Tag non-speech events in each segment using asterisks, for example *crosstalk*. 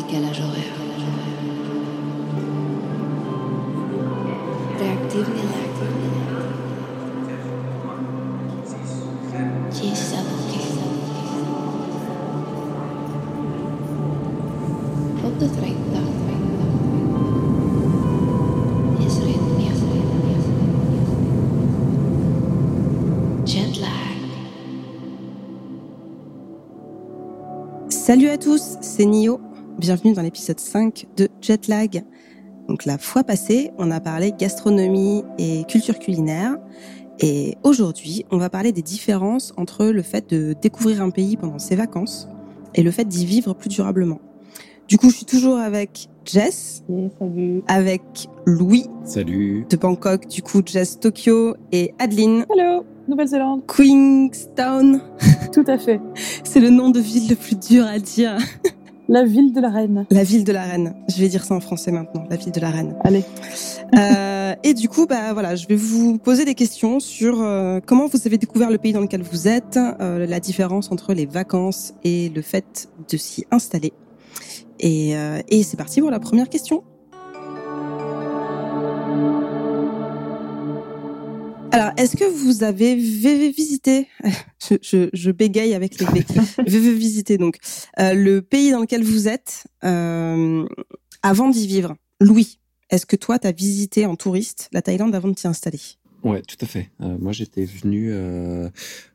décalage horaire. Reactivity Fot 30. Salut à tous, c'est Nio. Bienvenue dans l'épisode 5 de Jetlag. Donc la fois passée, on a parlé gastronomie et culture culinaire. Et aujourd'hui, on va parler des différences entre le fait de découvrir un pays pendant ses vacances et le fait d'y vivre plus durablement. Du coup, je suis toujours avec Jess. salut. Avec Louis. Salut. De Bangkok, du coup, Jess Tokyo et Adeline. Hello. Nouvelle-Zélande. Queenstown. Tout à fait. *laughs* C'est le nom de ville le plus dur à dire. La ville de la reine. La ville de la reine. Je vais dire ça en français maintenant. La ville de la reine. Allez. Euh, et du coup, bah voilà, je vais vous poser des questions sur euh, comment vous avez découvert le pays dans lequel vous êtes, euh, la différence entre les vacances et le fait de s'y installer. Et, et c'est parti pour la première question. Alors, est-ce que vous avez visité, *laughs* je, je, je, bégaye avec les *laughs* V, visité donc. Euh, le pays dans lequel vous êtes euh, avant d'y vivre Louis, est-ce que toi, tu as visité en touriste la Thaïlande avant de t'y installer? Ouais, tout à fait. Euh, moi, j'étais venu, euh,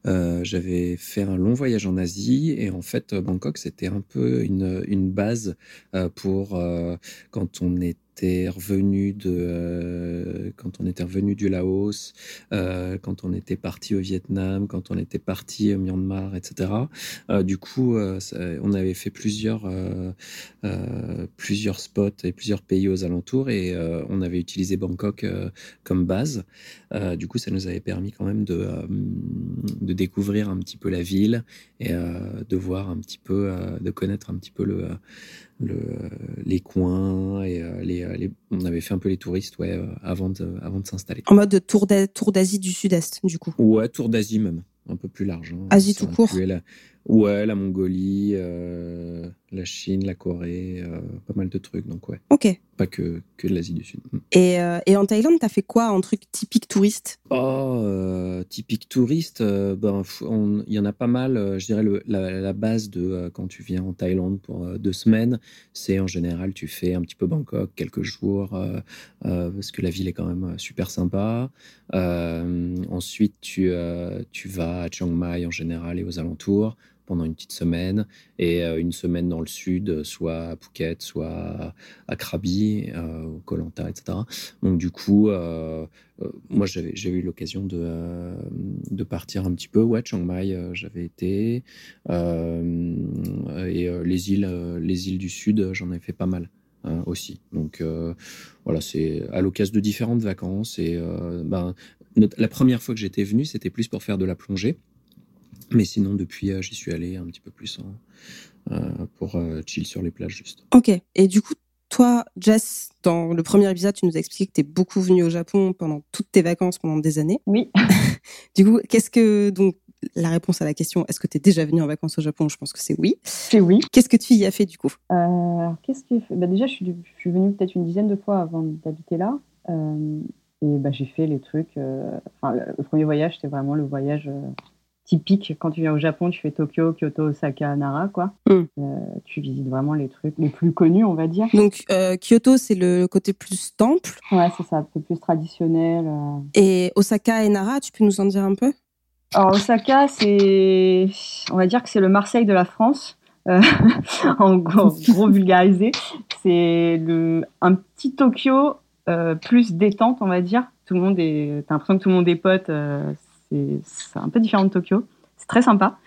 euh, j'avais fait un long voyage en Asie et en fait, Bangkok, c'était un peu une, une base euh, pour euh, quand on est était revenu de euh, quand on était revenu du Laos, euh, quand on était parti au Vietnam, quand on était parti au Myanmar, etc. Euh, du coup, on avait fait plusieurs plusieurs spots et plusieurs pays aux alentours et on avait utilisé Bangkok comme base. du coup, ça nous avait permis quand même de de découvrir un petit peu la ville et de voir un petit peu, de connaître un petit peu le le, les coins et euh, euh, les, on avait fait un peu les touristes ouais, euh, avant de, avant de s'installer. En mode tour d'Asie du Sud-Est, du coup Ouais, tour d'Asie même, un peu plus large. Hein. Asie tout court Ouais, la Mongolie, euh, la Chine, la Corée, euh, pas mal de trucs. Donc, ouais. Ok. Pas que, que l'Asie du Sud. Mm. Et, euh, et en Thaïlande, t'as fait quoi en truc typique touriste? Oh, euh, typique touriste, ben, il y en a pas mal. Je dirais le, la, la, base de quand tu viens en Thaïlande pour deux semaines, c'est en général, tu fais un petit peu Bangkok, quelques jours, parce que la ville est quand même super sympa. ensuite, tu, tu vas à Chiang Mai en général et aux alentours pendant une petite semaine et euh, une semaine dans le sud, soit à Phuket, soit à Krabi, euh, au Koh Lanta, etc. Donc du coup, euh, moi j'ai eu l'occasion de, partir un petit peu. Ouais, Chiang Mai, j'avais été et les îles, les îles du sud, j'en ai fait pas mal. aussi. Donc voilà, c'est à l'occasion de différentes vacances. Et ben, la première fois que j'étais venu, c'était plus pour faire de la plongée. Mais sinon, depuis, euh, j'y suis allé un petit peu plus hein, euh, pour euh, chill sur les plages juste. Ok. Et du coup, toi, Jess, dans le premier épisode, tu nous as expliqué que tu es beaucoup venu au Japon pendant toutes tes vacances, pendant des années. Oui. *laughs* du coup, qu'est-ce que. Donc, la réponse à la question, est-ce que tu es déjà venu en vacances au Japon? Je pense que c'est oui. C'est oui. Qu'est-ce que tu y as fait du coup? Euh, Qu'est-ce que bah, Déjà, je suis, je suis venue peut-être une dizaine de fois avant d'habiter là. Euh, et bah, j'ai fait les trucs. Euh, enfin, le premier voyage, c'était vraiment le voyage typique quand tu viens au Japon, tu fais Tokyo, Kyoto, Osaka, Nara, quoi. Mm. Euh, tu visites vraiment les trucs les plus connus, on va dire. Donc euh, Kyoto, c'est le côté plus temple. Ouais, c'est ça, un peu plus traditionnel. Euh. Et Osaka et Nara, tu peux nous en dire un peu? Alors Osaka, c'est, on va dire que c'est le Marseille de la France. *laughs* en gros, gros vulgarisé, c'est le un petit Tokyo plus détente, on va dire. Tout le monde est, t'as l'impression que tout le monde est pote c'est un peu différent de Tokyo. C'est très sympa.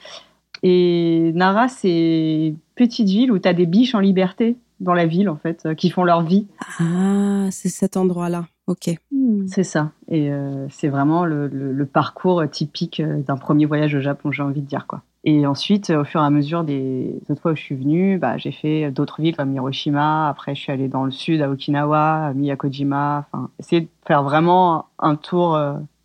Et Nara, c'est une petite ville où tu as des biches en liberté dans la ville, en fait, euh, qui font leur vie. Ah, c'est cet endroit-là. Ok. Hmm. C'est ça. Et euh, c'est vraiment le, parcours typique euh, d'un premier voyage au Japon, j'ai envie de dire. quoi. Et ensuite, au fur et à mesure des autres fois où je suis venue, bah, j'ai fait d'autres villes comme Hiroshima. Après, je suis allée dans le sud, à Okinawa, à Miyakojima. Enfin, essayer de faire vraiment un tour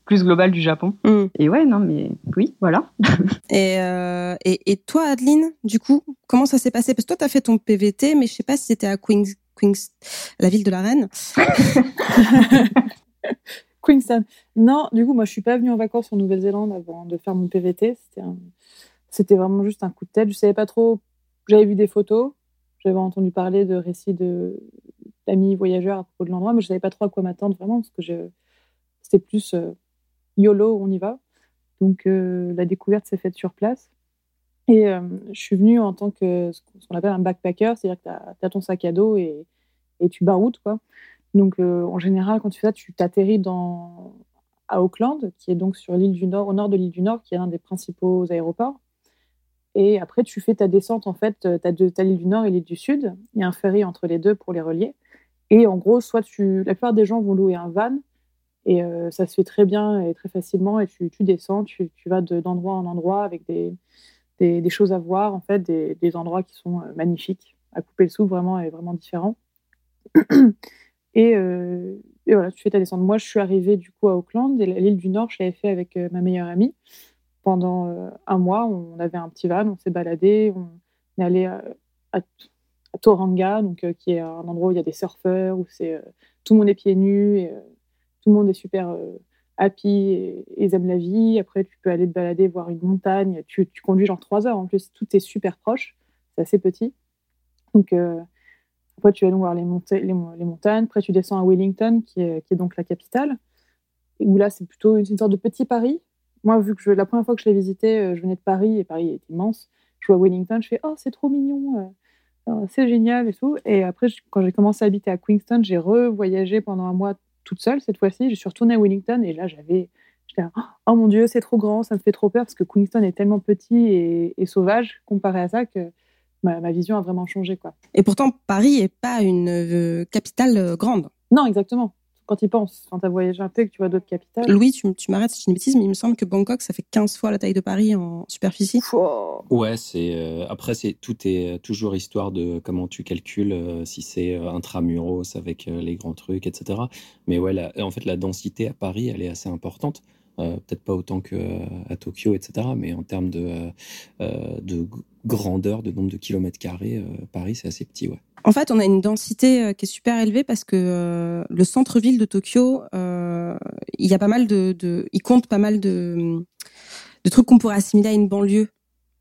plus globale du Japon. Mm. Et ouais, non, mais oui, voilà. *laughs* Et, euh, et, et toi, Adeline, du coup, comment ça s'est passé? Parce que toi, tu as fait ton PVT, mais je sais pas si c'était à Queens, Queens, la ville de la Reine. *laughs* Queenstown. Non, du coup, moi, je suis pas venue en vacances en Nouvelle-Zélande avant de faire mon PVT. C'était vraiment juste un coup de tête. Je savais pas trop. J'avais vu des photos. J'avais entendu parler de récits de d'amis voyageurs à propos de l'endroit, mais je savais pas trop à quoi m'attendre vraiment parce que je... c'était plus euh, YOLO, on y va. Donc euh, la découverte s'est faite sur place. Et euh, je suis venue en tant que ce qu'on appelle un backpacker, c'est-à-dire que tu as, ton sac à dos et, et tu baroutes. Quoi. Donc euh, en général, quand tu fais ça, tu t'atterris dans... à Auckland, qui est donc sur l'île du Nord, au nord de l'île du Nord, qui est l'un des principaux aéroports. Et après, tu fais ta descente, en fait, tu as, l'île du Nord et l'île du Sud. Il y a un ferry entre les deux pour les relier. Et en gros, soit tu, la plupart des gens vont louer un van, et euh, ça se fait très bien et très facilement, et tu, descends, tu, vas de- d'endroit en endroit avec des, des, choses à voir, en fait, des, endroits qui sont euh, magnifiques, à couper le souffle vraiment et vraiment différents. *clears throat* et, euh, et voilà, tu fais ta descente. Moi, je suis arrivée du coup à Auckland, et l'île du Nord, je l'avais fait avec ma meilleure amie. Pendant un mois, on avait un petit van, on s'est baladé, on est allé à, Tauranga, donc, qui est un endroit où il y a des surfeurs, où c'est, tout le monde est pieds nus, tout le monde est super euh, happy et, et aiment la vie. Après, tu peux aller te balader, voir une montagne. Tu, conduis genre trois heures en plus, tout est super proche, c'est assez petit. Donc, euh, après, tu vas voir les, monta- les, mo- les montagnes. Après, tu descends à Wellington, qui est, donc la capitale, où là, c'est plutôt une, sorte de petit Paris. Moi, vu que la première fois que je l'ai visité, euh, je venais de Paris et Paris est immense. Je vois Wellington, je fais Oh, c'est trop mignon, euh, oh, c'est génial et tout. Et après, quand j'ai commencé à habiter à Queenstown, j'ai revoyagé pendant un mois toute seule cette fois-ci. Je suis retournée à Wellington et là, j'avais. J'étais oh mon Dieu, c'est trop grand, ça me fait trop peur parce que Queenstown est tellement petit et, et sauvage comparé à ça que ma, ma vision a vraiment changé. Quoi. Et pourtant, Paris est pas une euh, capitale euh, grande. Non, exactement. Quand tu y penses, quand tu as voyagé un peu et que tu vois d'autres capitales. Louis, tu, tu m'arrêtes si je dis une bêtise, mais il me semble que Bangkok, ça fait 15 fois la taille de Paris en superficie. Wow. Ouais, c'est euh, après c'est tout est toujours histoire de comment tu calcules euh, si c'est euh, intramuros avec euh, les grands trucs, etc. Mais ouais, la- en fait la densité à Paris, elle est assez importante. Euh, Peut-être pas autant que euh, à Tokyo, etc. Mais en termes de euh, euh, de grandeur, de nombre de kilomètres carrés, Paris c'est assez petit, ouais. En fait, on a une densité qui est super élevée parce que le centre-ville de Tokyo, il y a pas mal de, de, il compte pas mal de, de trucs qu'on pourrait assimiler à une banlieue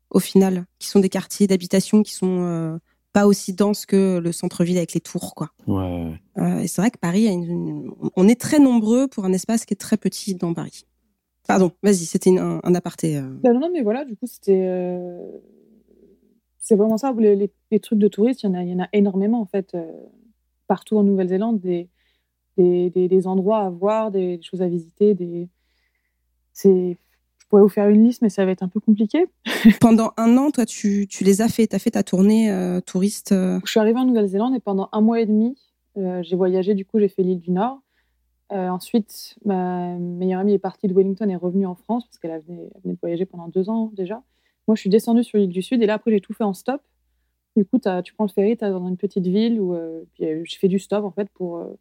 au final, qui sont des quartiers d'habitation qui sont pas aussi denses que le centre-ville avec les tours, quoi. Ouais. Euh, et c'est vrai que Paris, a une, une- on est très nombreux pour un espace qui est très petit dans Paris. Pardon, vas-y, c'était un, un aparté. euh. Bah non, non, mais voilà, du coup, c'était. euh, C'est vraiment ça. Les, les- les trucs de touristes, il y, en a, il y en a énormément, en fait, euh, partout en Nouvelle-Zélande, des, des, des- des endroits à voir, des, choses à visiter. Des... c'est- Je pourrais vous faire une liste, mais ça va être un peu compliqué. *laughs* Pendant un an, toi, tu, tu les as fait, tu as fait ta tournée euh, touriste. Je suis arrivée en Nouvelle-Zélande et pendant un mois et demi, j'ai voyagé. Du coup, j'ai fait l'île du Nord. Euh, ensuite, ma meilleure amie est partie de Wellington et est revenue en France parce qu'elle venait de voyager pendant deux ans déjà. Moi, je suis descendue sur l'île du Sud et là, après, j'ai tout fait en stop. Du coup, tu prends le ferry, tu dans une petite ville où euh, puis, euh, j'ai fait du stop en fait pour, euh,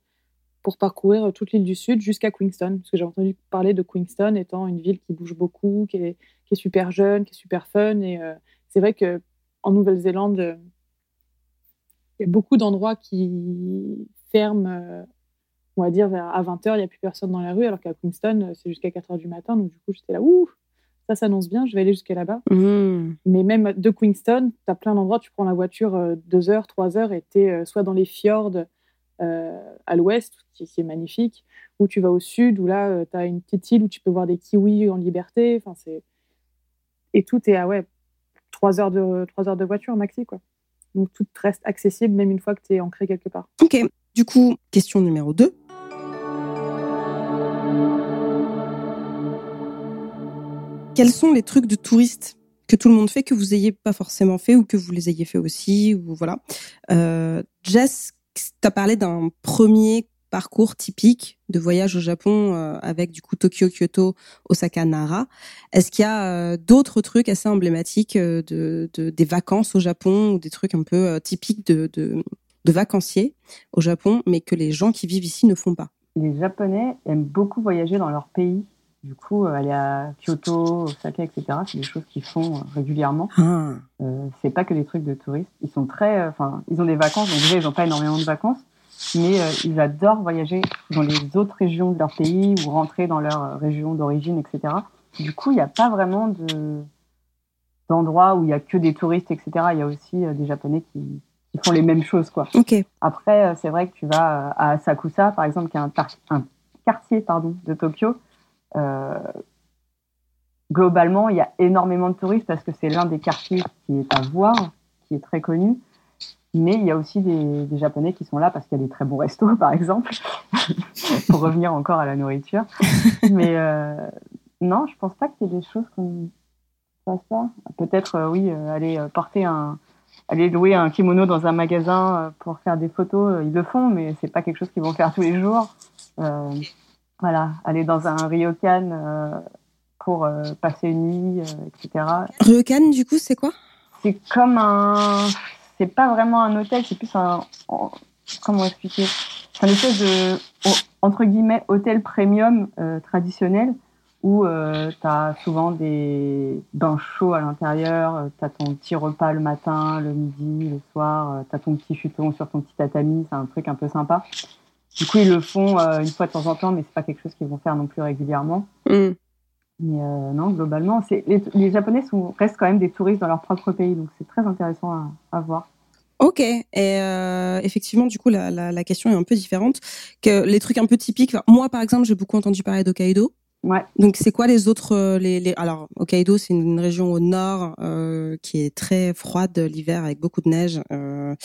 pour parcourir toute l'île du Sud jusqu'à Queenstown. Parce que j'ai entendu parler de Queenstown étant une ville qui bouge beaucoup, qui est, super jeune, qui est super fun. Et c'est vrai que en Nouvelle-Zélande, il y a beaucoup d'endroits qui ferment, on va dire, vers, à 20h, il n'y a plus personne dans la rue, alors qu'à Queenstown, euh, c'est jusqu'à 4h du matin. Donc, du coup, j'étais là, ouh, ça s'annonce bien, je vais aller jusqu'à là-bas. hmm. Mais même de Queenstown, tu as plein d'endroits, tu prends la voiture euh, deux heures, trois heures, et tu es soit dans les fjords euh, à l'ouest, qui, qui est magnifique, ou tu vas au sud, où là, tu as une petite île où tu peux voir des kiwis en liberté. Enfin, c'est... Et tout est à ouais, trois heures, de, trois heures de voiture maxi. Quoi. Donc tout reste accessible, même une fois que tu es ancré quelque part. Ok, du coup, question numéro 2. Quels sont les trucs de touristes que tout le monde fait, que vous ayez pas forcément fait ou que vous les ayez fait aussi ou voilà. Euh, Jess, tu as parlé d'un premier parcours typique de voyage au Japon euh, avec du coup Tokyo, Kyoto, Osaka, Nara. Est-ce qu'il y a euh, d'autres trucs assez emblématiques de, de- des vacances au Japon ou des trucs un peu typiques de vacanciers au Japon, mais que les gens qui vivent ici ne font pas? Les Japonais aiment beaucoup voyager dans leur pays. Du coup, aller à Kyoto, Osaka, etc., c'est des choses qu'ils font régulièrement. Ah. c'est pas que des trucs de touristes. Ils sont très, enfin, ils ont des vacances. Donc déjà, ils n'ont pas énormément de vacances, mais ils adorent voyager dans les autres régions de leur pays ou rentrer dans leur région d'origine, etc. Du coup, il n'y a pas vraiment de d'endroits où il y a que des touristes, etc. Il y a aussi des Japonais qui, qui font les mêmes choses, quoi. Ok. Après, euh, c'est vrai que tu vas euh, à Asakusa, par exemple, qui est un, un quartier pardon, de Tokyo. Euh, globalement, il y a énormément de touristes parce que c'est l'un des quartiers qui est à voir, qui est très connu. Mais il y a aussi des, Japonais qui sont là parce qu'il y a des très bons restos, *laughs* par exemple, *laughs* pour revenir encore à la nourriture. *laughs* Mais non, je pense pas qu'il y ait des choses qu'on fasse pas. Peut-être, oui, aller porter un, aller louer un kimono dans un magasin euh, pour faire des photos, euh, ils le font, mais c'est pas quelque chose qu'ils vont faire tous les jours. Euh, voilà, aller dans un ryokan pour passer une nuit, etc. Ryokan, du coup, c'est quoi? C'est comme un, c'est pas vraiment un hôtel, c'est plus un, comment expliquer? C'est un espèce de entre guillemets hôtel premium traditionnel où euh, tu as souvent des bains chauds à l'intérieur, euh, tu as ton petit repas le matin, le midi, le soir, euh, tu as ton petit chuton sur ton petit tatami, c'est un truc un peu sympa. Du coup, ils le font euh, une fois de temps en temps, mais c'est pas quelque chose qu'ils vont faire non plus régulièrement. Mm. Mais non, globalement, les, les, Japonais sont, restent quand même des touristes dans leur propre pays, donc c'est très intéressant à, à voir. Ok, et euh, effectivement, du coup, la, la, la, question est un peu différente. Que les trucs un peu typiques. Moi, par exemple, j'ai beaucoup entendu parler d'Hokkaido. Ouais. Donc c'est quoi les autres euh, les, les... alors Hokkaido c'est une région au nord euh, qui est très froide l'hiver avec beaucoup de neige euh,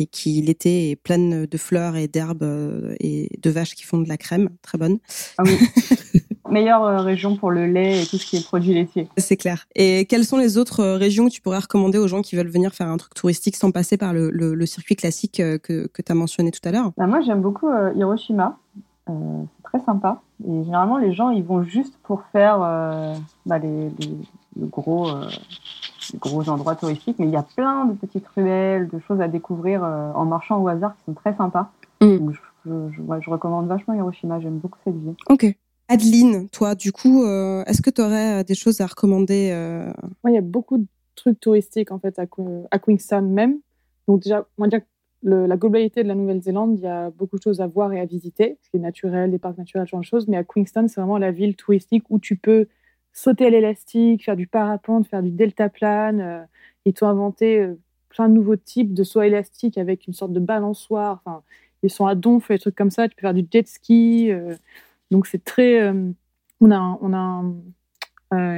et qui l'été est pleine de fleurs et d'herbes euh, et de vaches qui font de la crème très bonne. Ah oui. *laughs* Meilleure euh, région pour le lait et tout ce qui est produits laitiers. C'est clair. Et quelles sont les autres régions que tu pourrais recommander aux gens qui veulent venir faire un truc touristique sans passer par le, le, le circuit classique que, que tu as mentionné tout à l'heure? Bah Moi j'aime beaucoup Hiroshima. Euh, c'est très sympa. Et généralement, les gens, ils vont juste pour faire euh, bah, les, les, gros, euh, gros endroits touristiques. Mais il y a plein de petites ruelles, de choses à découvrir en marchant au hasard qui sont très sympas. Mm. Donc, je, je, je, recommande vachement Hiroshima. J'aime beaucoup cette ville. Ok. Adeline, toi, du coup, est-ce que tu aurais des choses à recommander Il y a beaucoup de trucs touristiques en fait à, à Queenstown même. Donc déjà, on va dire la globalité de la Nouvelle-Zélande, il y a beaucoup de choses à voir et à visiter, ce qui est naturel, des parcs naturels, ce genre de choses. Mais à Queenstown, c'est vraiment la ville touristique où tu peux sauter à l'élastique, faire du parapente, faire du deltaplane. Euh, ils t'ont inventé euh, plein de nouveaux types de sauts élastiques avec une sorte de balançoire. Enfin, ils sont à donf, des trucs comme ça. Tu peux faire du jet ski. Euh, donc c'est très. On a, on a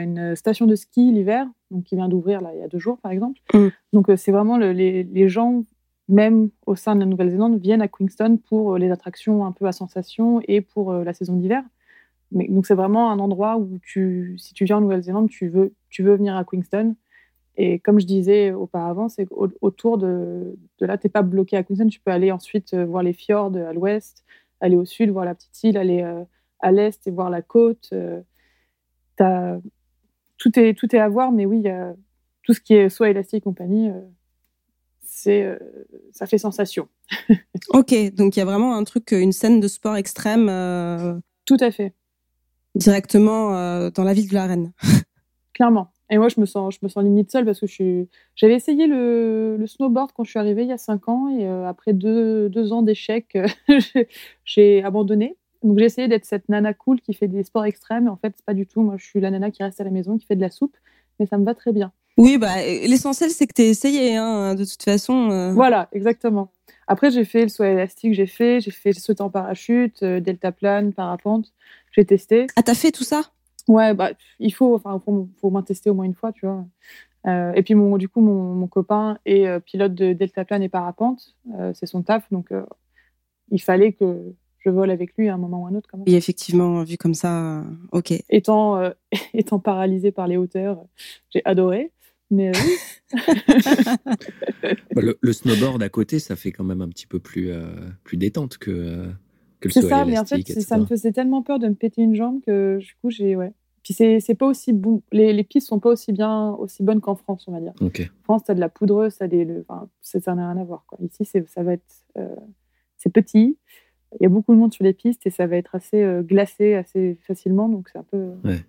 une station de ski l'hiver, donc qui vient d'ouvrir là il y a deux jours par exemple. Mm. Donc c'est vraiment le, les, les gens même au sein de la Nouvelle-Zélande, viennent à Queenstown pour les attractions un peu à sensation et pour la saison d'hiver. Mais, donc c'est vraiment un endroit où tu, si tu viens en Nouvelle-Zélande, tu veux, tu veux venir à Queenstown. Et comme je disais auparavant, c'est autour de, de là, tu n'es pas bloqué à Queenstown. Tu peux aller ensuite euh, voir les fjords à l'ouest, aller au sud, voir la petite île, aller à l'est et voir la côte. As, tout, est, tout est à voir, mais oui, il y a tout ce qui est soit élastique et compagnie c'est euh, ça fait sensation. *laughs* ok, donc il y a vraiment un truc, une scène de sport extrême. Euh, Tout à fait. Directement euh, dans la ville de la Reine. *laughs* Clairement. Et moi, je me sens, je me sens limite seule parce que je suis... j'avais essayé le, le, snowboard quand je suis arrivée il y a cinq ans et après deux, deux ans d'échecs, *laughs* j'ai abandonné. Donc j'ai essayé d'être cette nana cool qui fait des sports extrêmes. Et en fait, c'est pas du tout. Moi, je suis la nana qui reste à la maison, qui fait de la soupe, mais ça me va très bien. Oui, bah, l'essentiel, c'est que tu essayé, hein, de toute façon. Euh. Voilà, exactement. Après, j'ai fait le saut élastique, j'ai fait, j'ai fait le saut en parachute, euh, deltaplane, parapente. J'ai testé. Ah, t'as fait tout ça? Ouais, bah, il faut, enfin, faut, faut au moins tester au moins une fois, tu vois. Euh, et puis, mon, du coup, mon, mon copain est euh, pilote de deltaplane et parapente. c'est son taf, donc il fallait que je vole avec lui à un moment ou à un autre. Quand même. Et effectivement, vu comme ça, ok. Étant, *laughs* étant paralysé par les hauteurs, j'ai adoré. Mais oui. *laughs* *laughs* Bah, le, snowboard à côté, ça fait quand même un petit peu plus, euh, plus détente que, euh, que le C'est ça, mais en fait, ça me faisait tellement peur de me péter une jambe que du coup, j'ai. Ouais. Puis c'est pas aussi bon. Les, les, pistes sont pas aussi bien, aussi bonnes qu'en France, on va dire. En France, t'as de la poudreuse, ça, des, le, enfin, ça n'a rien à voir. Quoi. Ici, ça va être. Euh, c'est petit. il y a beaucoup de monde sur les pistes et ça va être assez glacé assez facilement, donc c'est un peu. Ouais.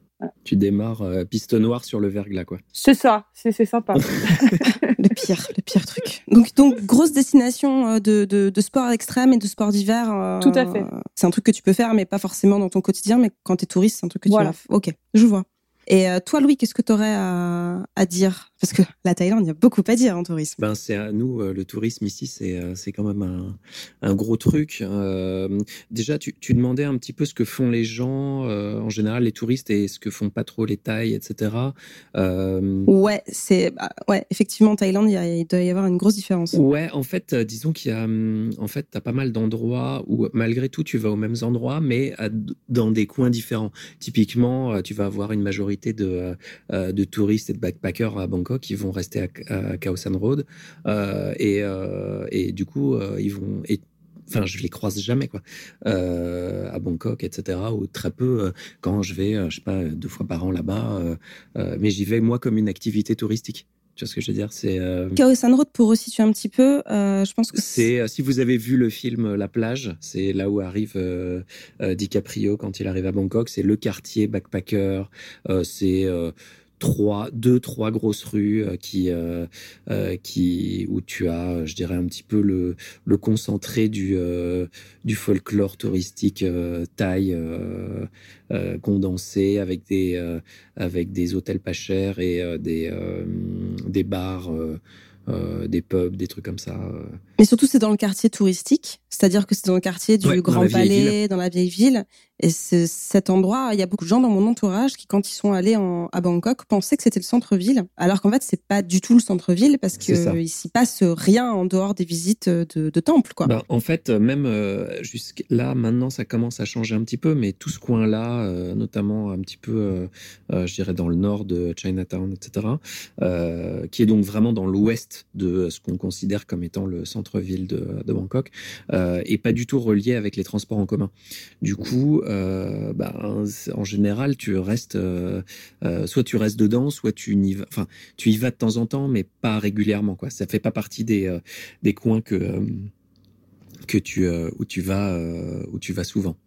Tu démarres euh, piste noire sur le verglas, quoi. C'est ça, c'est sympa. *laughs* le pire, le pire truc. Donc, donc grosse destination euh, de, de, de sport extrême et de sport d'hiver. Euh, Tout à fait. C'est un truc que tu peux faire, mais pas forcément dans ton quotidien. Mais quand tu es touriste, c'est un truc que tu vas. Ok, je vois. Et euh, toi, Louis, qu'est-ce que tu aurais à, à, dire? Parce que la Thaïlande, il y a beaucoup à dire en tourisme. Ben, c'est à nous, euh, le tourisme ici, c'est euh, c'est quand même un, un gros truc. Euh, déjà, tu, tu, demandais un petit peu ce que font les gens, en général, les touristes, et ce que font pas trop les Thaïs, etc. Ouais, c'est bah, ouais, effectivement, en Thaïlande, il, il, doit y avoir une grosse différence. Ouais, en fait, disons qu'il y a, hum, en fait, t'as pas mal d'endroits où, malgré tout, tu vas aux mêmes endroits, mais à, dans des coins différents. Typiquement, tu vas avoir une majorité de, euh, de touristes et de backpackers à Bangkok qui vont rester à, à Khao San Road. Euh, et, euh, et, du coup, ils vont. Et, enfin je les croise jamais quoi euh, à Bangkok etc ou très peu quand je vais je sais pas deux fois par an là-bas euh, mais j'y vais moi comme une activité touristique tu vois ce que je veux dire? C'est euh... San Road pour resituer un petit peu. Euh, je pense que c'est euh, si vous avez vu le film La plage, c'est là où arrive euh, DiCaprio quand il arrive à Bangkok. C'est le quartier backpacker. c'est trois, deux, trois grosses rues euh, qui, euh, euh, qui, où tu as, je dirais, un petit peu le, le concentré du, du folklore touristique thaï condensé avec des, avec des hôtels pas chers et des, des bars. des pubs, des trucs comme ça. Mais surtout, c'est dans le quartier touristique, c'est-à-dire que c'est dans le quartier du Grand Palais, dans la vieille ville. Et cet endroit, il y a beaucoup de gens dans mon entourage qui, quand ils sont allés en, à Bangkok, pensaient que c'était le centre-ville, alors qu'en fait, c'est pas du tout le centre-ville parce que s'y passe rien en dehors des visites de, de temples, quoi. Ben, en fait, même euh, jusque là, maintenant, ça commence à changer un petit peu, mais tout ce coin-là, euh, notamment un petit peu, euh, euh, je dirais, dans le nord de Chinatown, etc., euh, qui est donc vraiment dans l'ouest de ce qu'on considère comme étant le centre-ville de, Bangkok, et pas du tout relié avec les transports en commun. Du coup, euh, bah, en général, tu restes, euh, euh, soit tu restes dedans, soit tu y vas, enfin, tu y vas de temps en temps, mais pas régulièrement, quoi. Ça fait pas partie des, euh, des coins que, euh, que tu, où tu vas, où tu vas souvent.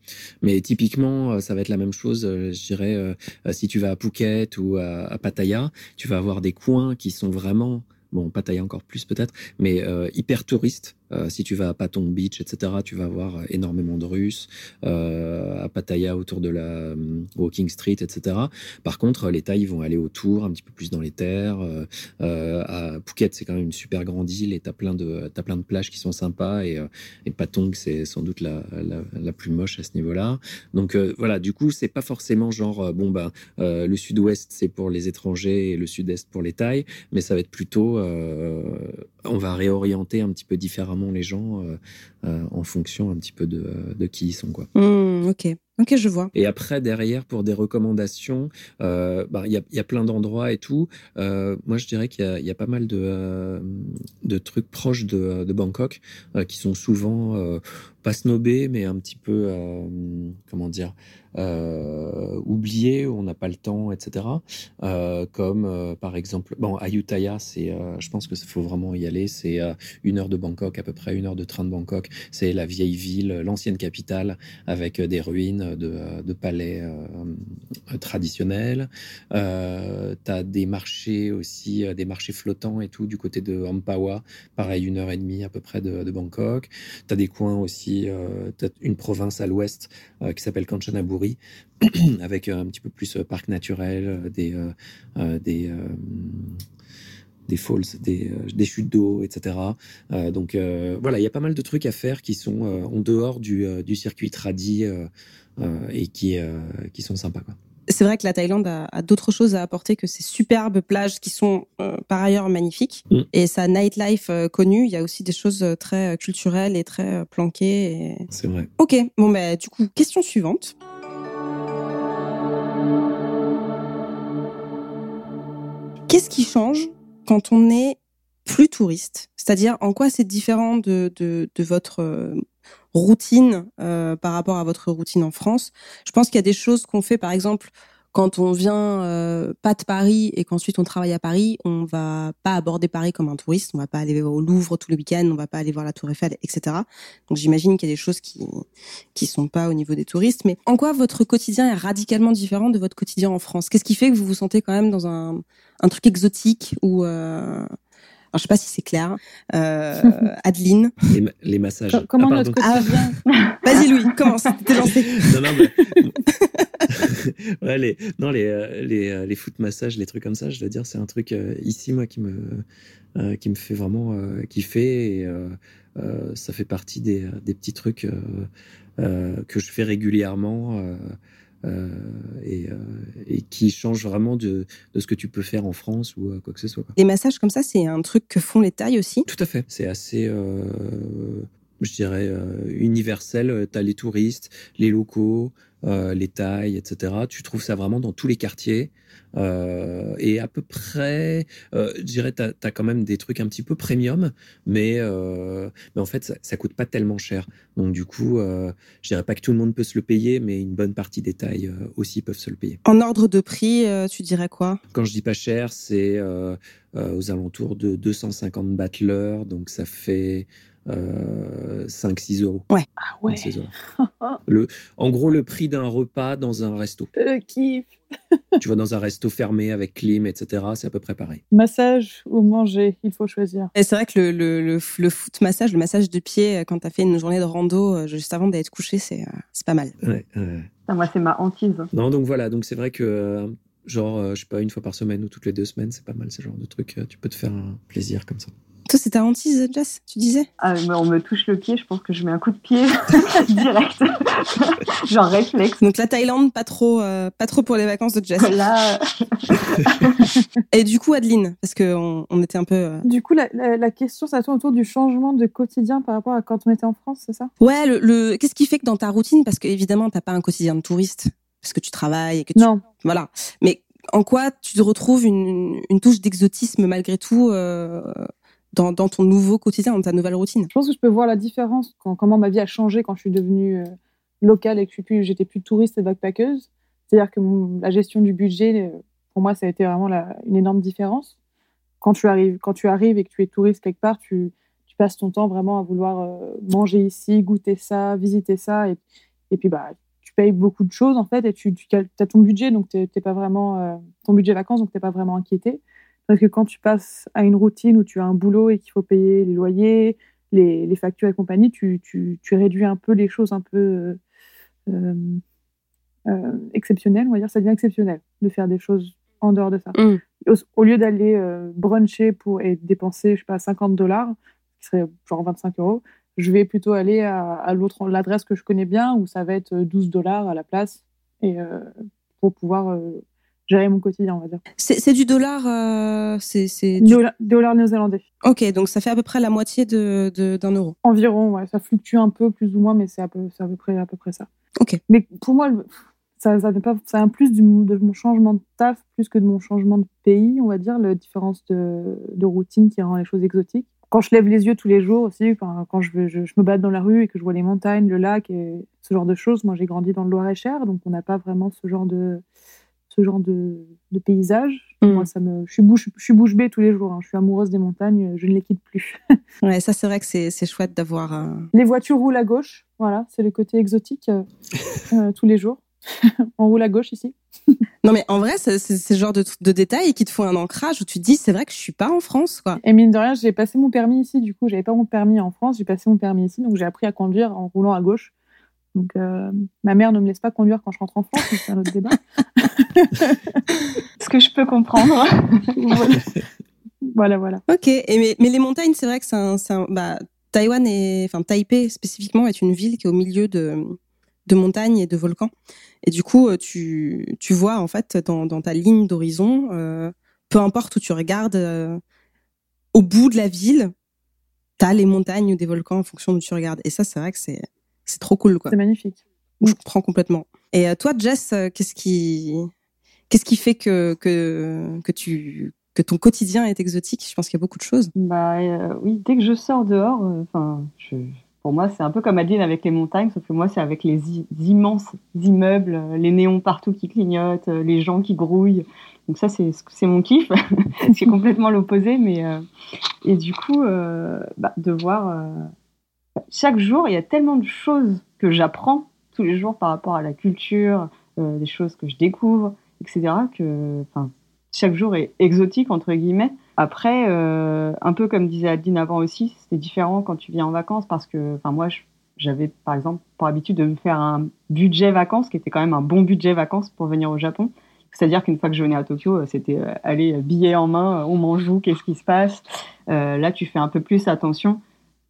Mais typiquement, ça va être la même chose, je dirais, si tu vas à Phuket ou à, à Pattaya, tu vas avoir des coins qui sont vraiment, bon, Pattaya encore plus peut-être, mais hyper touristes euh, si tu vas à Patong Beach, etc., tu vas avoir énormément de Russes. Euh, à Pattaya, autour de la Walking Street, etc. Par contre, les Thaïs vont aller autour, un petit peu plus dans les terres. Euh, euh à Phuket, c'est quand même une super grande île et de as plein de plages qui sont sympas. Et, euh, Patong, c'est sans doute la, la, la, plus moche à ce niveau-là. Donc voilà, du coup, c'est pas forcément genre bon ben le Sud-Ouest c'est pour les étrangers et le Sud-Est pour les Thaïs, mais ça va être plutôt on va réorienter un petit peu différemment les gens euh, euh, en fonction un petit peu de, de qui ils sont. Quoi. Mmh, ok. Ok, je vois. Et après, derrière, pour des recommandations, euh, bah, il y, a, y, a, plein d'endroits et tout. Euh, moi, je dirais qu'il y, y, a pas mal de, euh, de trucs proches de, de Bangkok euh, qui sont souvent euh, pas snobés, mais un petit peu, comment dire, oubliés, où on n'a pas le temps, etc. comme, par exemple, bon, Ayutthaya, c'est, je pense que faut vraiment y aller. C'est une heure de Bangkok, à peu près une heure de train de Bangkok. C'est la vieille ville, l'ancienne capitale, avec des ruines de, de palais euh, traditionnels. Euh, tu as des marchés aussi, euh, des marchés flottants et tout du côté de Ampawa, pareil, une heure et demie à peu près de, de Bangkok. Tu as des coins aussi, euh, une province à l'ouest euh, qui s'appelle Kanchanaburi, *clears throat* avec un petit peu plus parc naturel, des, des des falls, des, euh, des chutes d'eau, etc. Euh, donc euh, voilà, il y a pas mal de trucs à faire qui sont en dehors du, du circuit tradi et qui, qui sont sympas. Quoi. C'est vrai que la Thaïlande a, a d'autres choses à apporter que ces superbes plages qui sont euh, par ailleurs magnifiques. Mm. Et sa nightlife euh, connue, il y a aussi des choses très culturelles et très planquées. Et... C'est vrai. Ok, bon bah du coup, question suivante. Qu'est-ce qui change quand on est plus touriste? C'est-à-dire en quoi c'est différent de, de, de votre euh, routine euh, par rapport à votre routine en France Je pense qu'il y a des choses qu'on fait, par exemple, quand on vient euh, pas de Paris et qu'ensuite on travaille à Paris, on va pas aborder Paris comme un touriste, on va pas aller au Louvre tous les week-ends, on va pas aller voir la Tour Eiffel, etc. Donc j'imagine qu'il y a des choses qui qui sont pas au niveau des touristes. Mais en quoi votre quotidien est radicalement différent de votre quotidien en France? Qu'est-ce qui fait que vous vous sentez quand même dans un un truc exotique ou euh, je sais pas si c'est clair. *laughs* Euh, Adeline. Les, massages. comment ah, notre quotidien ah, *laughs* Vas-y Louis, commence. T'es *laughs* lancé. non, non, mais... ouais, les, non, les, euh, les, euh, les foot massages, les trucs comme ça, je dois dire, c'est un truc euh, ici, moi, qui me, qui me fait vraiment kiffer. Et, ça fait partie des, des petits trucs que je fais régulièrement. Euh, et, euh, et, qui change vraiment de, de, ce que tu peux faire en France ou euh, quoi que ce soit. Les massages comme ça, c'est un truc que font les tailles aussi? Tout à fait. C'est assez, je dirais, universel. Tu as les touristes, les locaux, les tailles, etc. Tu trouves ça vraiment dans tous les quartiers. Euh, et à peu près, euh, je dirais, tu as, quand même des trucs un petit peu premium, mais, euh, mais en fait, ça, ça, coûte pas tellement cher. Donc, du coup, euh, je dirais pas que tout le monde peut se le payer, mais une bonne partie des tailles euh, aussi peuvent se le payer. En ordre de prix, tu dirais quoi? Quand je dis pas cher, c'est aux alentours de 250 bahts l'heure, donc ça fait 5-6 euros. Ouais. Ah ouais. *laughs* Le, en gros, le prix d'un repas dans un resto. Le kiff. *laughs* tu vas dans un resto fermé avec clim, etc. C'est à peu près pareil. Massage ou manger, il faut choisir. Et c'est vrai que le, le, le, le, foot massage, le massage de pied, euh, quand tu as fait une journée de rando euh, juste avant d'être couché, c'est euh, c'est pas mal. Ouais, moi, c'est ma hantise. Non, donc voilà, donc c'est vrai que genre, je sais pas, une fois par semaine ou toutes les deux semaines, c'est pas mal ce genre de truc. Tu peux te faire un plaisir comme ça. Toi, c'est ta hantise, Jess, tu disais? Ah, On me touche le pied, je pense que je mets un coup de pied *laughs* direct. *laughs* Genre réflexe. Donc la Thaïlande, pas trop, euh, pas trop pour les vacances de Jess. Là. *laughs* Et du coup, Adeline, parce qu'on on était un peu. Euh, du coup, la, la, question, ça tourne autour du changement de quotidien par rapport à quand on était en France, c'est ça? Ouais, le, le... qu'est-ce qui fait que dans ta routine, parce qu'évidemment, t'as pas un quotidien de touriste, parce que tu travailles et que tu. Non. Voilà. Mais en quoi tu te retrouves une, une touche d'exotisme malgré tout euh, dans, ton nouveau quotidien, dans ta nouvelle routine? Je pense que je peux voir la différence, quand, comment ma vie a changé quand je suis devenue euh, locale et que j'étais plus touriste et backpackeuse. C'est-à-dire que la gestion du budget, euh, pour moi, ça a été vraiment une énorme différence. Quand tu arrives, quand tu arrives et que tu es touriste quelque part, tu, tu passes ton temps vraiment à vouloir euh, manger ici, goûter ça, visiter ça, et, puis bah tu payes beaucoup de choses en fait, et tu, tu as ton budget, donc t'es pas vraiment ton budget vacances, donc t'es pas vraiment inquiété. Parce que quand tu passes à une routine où tu as un boulot et qu'il faut payer les loyers, les, les factures et compagnie, tu, tu, tu, réduis un peu les choses un peu euh, euh, exceptionnelles, on va dire. Ça devient exceptionnel de faire des choses en dehors de ça. Mm. Au, lieu d'aller euh, bruncher pour, et dépenser, je sais pas, 50 dollars, qui serait genre 25 euros, je vais plutôt aller à, à l'autre, l'adresse que je connais bien, où ça va être 12 dollars à la place, et pour pouvoir gérer mon quotidien, on va dire. C'est du dollar, euh, c'est du... dollar, dollar néo-zélandais. Ok, donc ça fait à peu près la moitié d'un de, d'un euro. Environ, ouais, ça fluctue un peu plus ou moins, mais c'est à peu, à peu près à peu près ça. Ok. Mais pour moi, ça, ça, pas, ça un plus du, de mon changement de taf plus que de mon changement de pays, on va dire, la différence de, de routine qui rend les choses exotiques. Quand je lève les yeux tous les jours aussi, quand je, je, je, me bats dans la rue et que je vois les montagnes, le lac et ce genre de choses, moi j'ai grandi dans le Loir-et-Cher, donc on n'a pas vraiment ce genre de, ce genre de, de paysage. Mm. Moi, ça me, je suis bouche, je suis bouche bée tous les jours. Hein. Je suis amoureuse des montagnes, je ne les quitte plus. *laughs* ouais, ça c'est vrai que c'est, chouette d'avoir. Les voitures roulent à gauche, voilà, c'est le côté exotique euh, *laughs* euh, tous les jours. *laughs* On roule à gauche ici. non mais en vrai, c'est, c'est ce genre de, de détails qui te font un ancrage où tu te dis c'est vrai que je suis pas en France quoi. Et mine de rien, j'ai passé mon permis ici. Du coup, j'avais pas mon permis en France, j'ai passé mon permis ici, donc j'ai appris à conduire en roulant à gauche. Donc, euh, ma mère ne me laisse pas conduire quand je rentre en France, c'est un autre débat. *laughs* Ce que je peux comprendre. voilà. voilà, Ok, et mais, mais les montagnes, c'est vrai que c'est un, un bah, Taïwan enfin Taipei spécifiquement est une ville qui est au milieu de, de montagnes et de volcans. Et du coup, euh, tu, tu vois en fait dans, dans ta ligne d'horizon, euh, peu importe où tu regardes, euh, au bout de la ville, tu as les montagnes ou des volcans en fonction d'où tu regardes. Et ça, c'est vrai que c'est c'est trop cool, quoi. C'est magnifique. Je comprends complètement. Et euh, toi, Jess, euh, qu'est-ce qui, qu'est-ce qui fait que, que, que tu, que ton quotidien est exotique? Je pense qu'il y a beaucoup de choses. Bah euh, oui, dès que je sors dehors, enfin, pour moi, c'est un peu comme Adeline avec les montagnes, sauf que moi, c'est avec les immenses immeubles, les néons partout qui clignotent, les gens qui grouillent. Donc ça, c'est mon kiff. *laughs* c'est complètement l'opposé, mais et du coup, bah, de voir chaque jour, il y a tellement de choses que j'apprends tous les jours par rapport à la culture, des choses que je découvre, etc. Que, chaque jour est exotique entre guillemets. Après, euh, un peu comme disait Adeline avant aussi, c'est différent quand tu viens en vacances parce que, moi, j'avais par exemple pour habitude de me faire un budget vacances qui était quand même un bon budget vacances pour venir au Japon. C'est-à-dire qu'une fois que je venais à Tokyo, euh, c'était euh, aller billet en main, on mange où, qu'est-ce qui se passe? là, tu fais un peu plus attention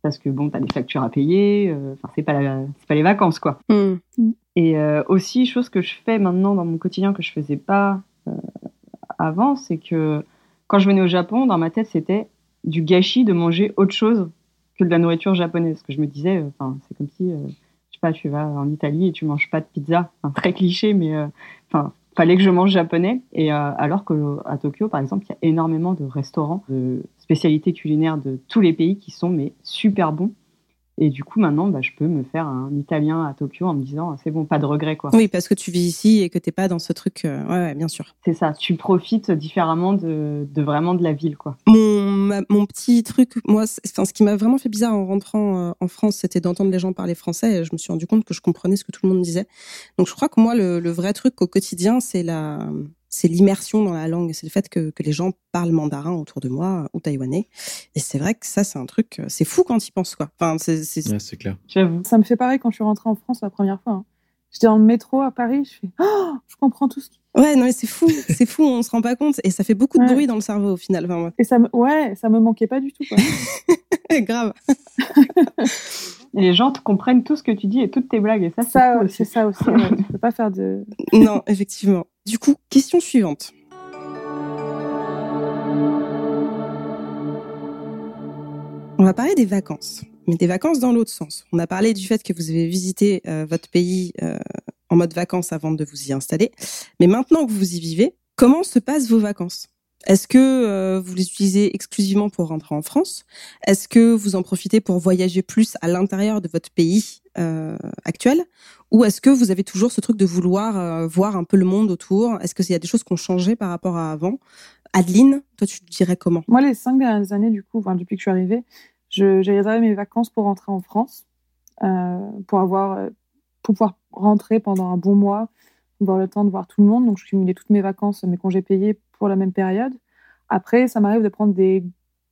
parce que bon, tu as des factures à payer. Enfin, c'est pas pas les vacances quoi. Mm. Et aussi, chose que je fais maintenant dans mon quotidien que je faisais pas avant, c'est que quand je venais au Japon, dans ma tête, c'était du gâchis de manger autre chose que de la nourriture japonaise. Que je me disais, euh, enfin, c'est comme si, euh, je sais pas, tu vas en Italie et tu manges pas de pizza. très cliché, mais euh, enfin, fallait que je mange japonais. Et alors qu'à Tokyo, par exemple, il y a énormément de restaurants de spécialités culinaires de tous les pays qui sont mais super bons. Et du coup, maintenant, bah, je peux me faire un italien à Tokyo en me disant, c'est bon, pas de regret, quoi. Oui, parce que tu vis ici et que t'es pas dans ce truc. Euh, ouais, bien sûr. C'est ça. Tu profites différemment de, de, vraiment de la ville, quoi. Mon, mon petit truc, moi, ce qui m'a vraiment fait bizarre en rentrant euh, en France, c'était d'entendre les gens parler français. Et je me suis rendu compte que je comprenais ce que tout le monde disait. Donc, je crois que moi, le, le vrai truc au quotidien, c'est la, c'est l'immersion dans la langue, c'est le fait que, que, les gens parlent mandarin autour de moi ou taïwanais. Et c'est vrai que ça, c'est un truc, c'est fou quand ils pensent quoi. Enfin, c'est clair. J'avoue. Ça me fait pareil quand je suis rentrée en France la première fois. Hein. J'étais dans le métro à Paris, je fais oh, je comprends tout ce qui. Ouais, non, mais c'est fou, c'est fou, on se rend pas compte. Et ça fait beaucoup de bruit dans le cerveau au final. Enfin, Et ça me, ouais, ça me manquait pas du tout. Quoi. *laughs* Grave. *laughs* Les gens te comprennent tout ce que tu dis et toutes tes blagues. Et ça, c'est ça aussi. tu peux pas faire de. Non, effectivement. Du coup, question suivante. On va parler des vacances, mais des vacances dans l'autre sens. On a parlé du fait que vous avez visité euh, votre pays euh, en mode vacances avant de vous y installer. Mais maintenant que vous y vivez, comment se passent vos vacances? Est-ce que euh, vous les utilisez exclusivement pour rentrer en France? Est-ce que vous en profitez pour voyager plus à l'intérieur de votre pays actuel? Ou est-ce que vous avez toujours ce truc de vouloir euh, voir un peu le monde autour? Est-ce qu'il y a des choses qui ont changé par rapport à avant? Adeline, toi, tu dirais comment? Moi, les cinq dernières années, du coup, depuis que je suis arrivée, j'ai réservé mes vacances pour rentrer en France, euh, pour avoir, euh, pour pouvoir rentrer pendant un bon mois, avoir le temps de voir tout le monde. Donc, je cumulais toutes mes vacances, mes congés payés pour la même période. Après, ça m'arrive de prendre des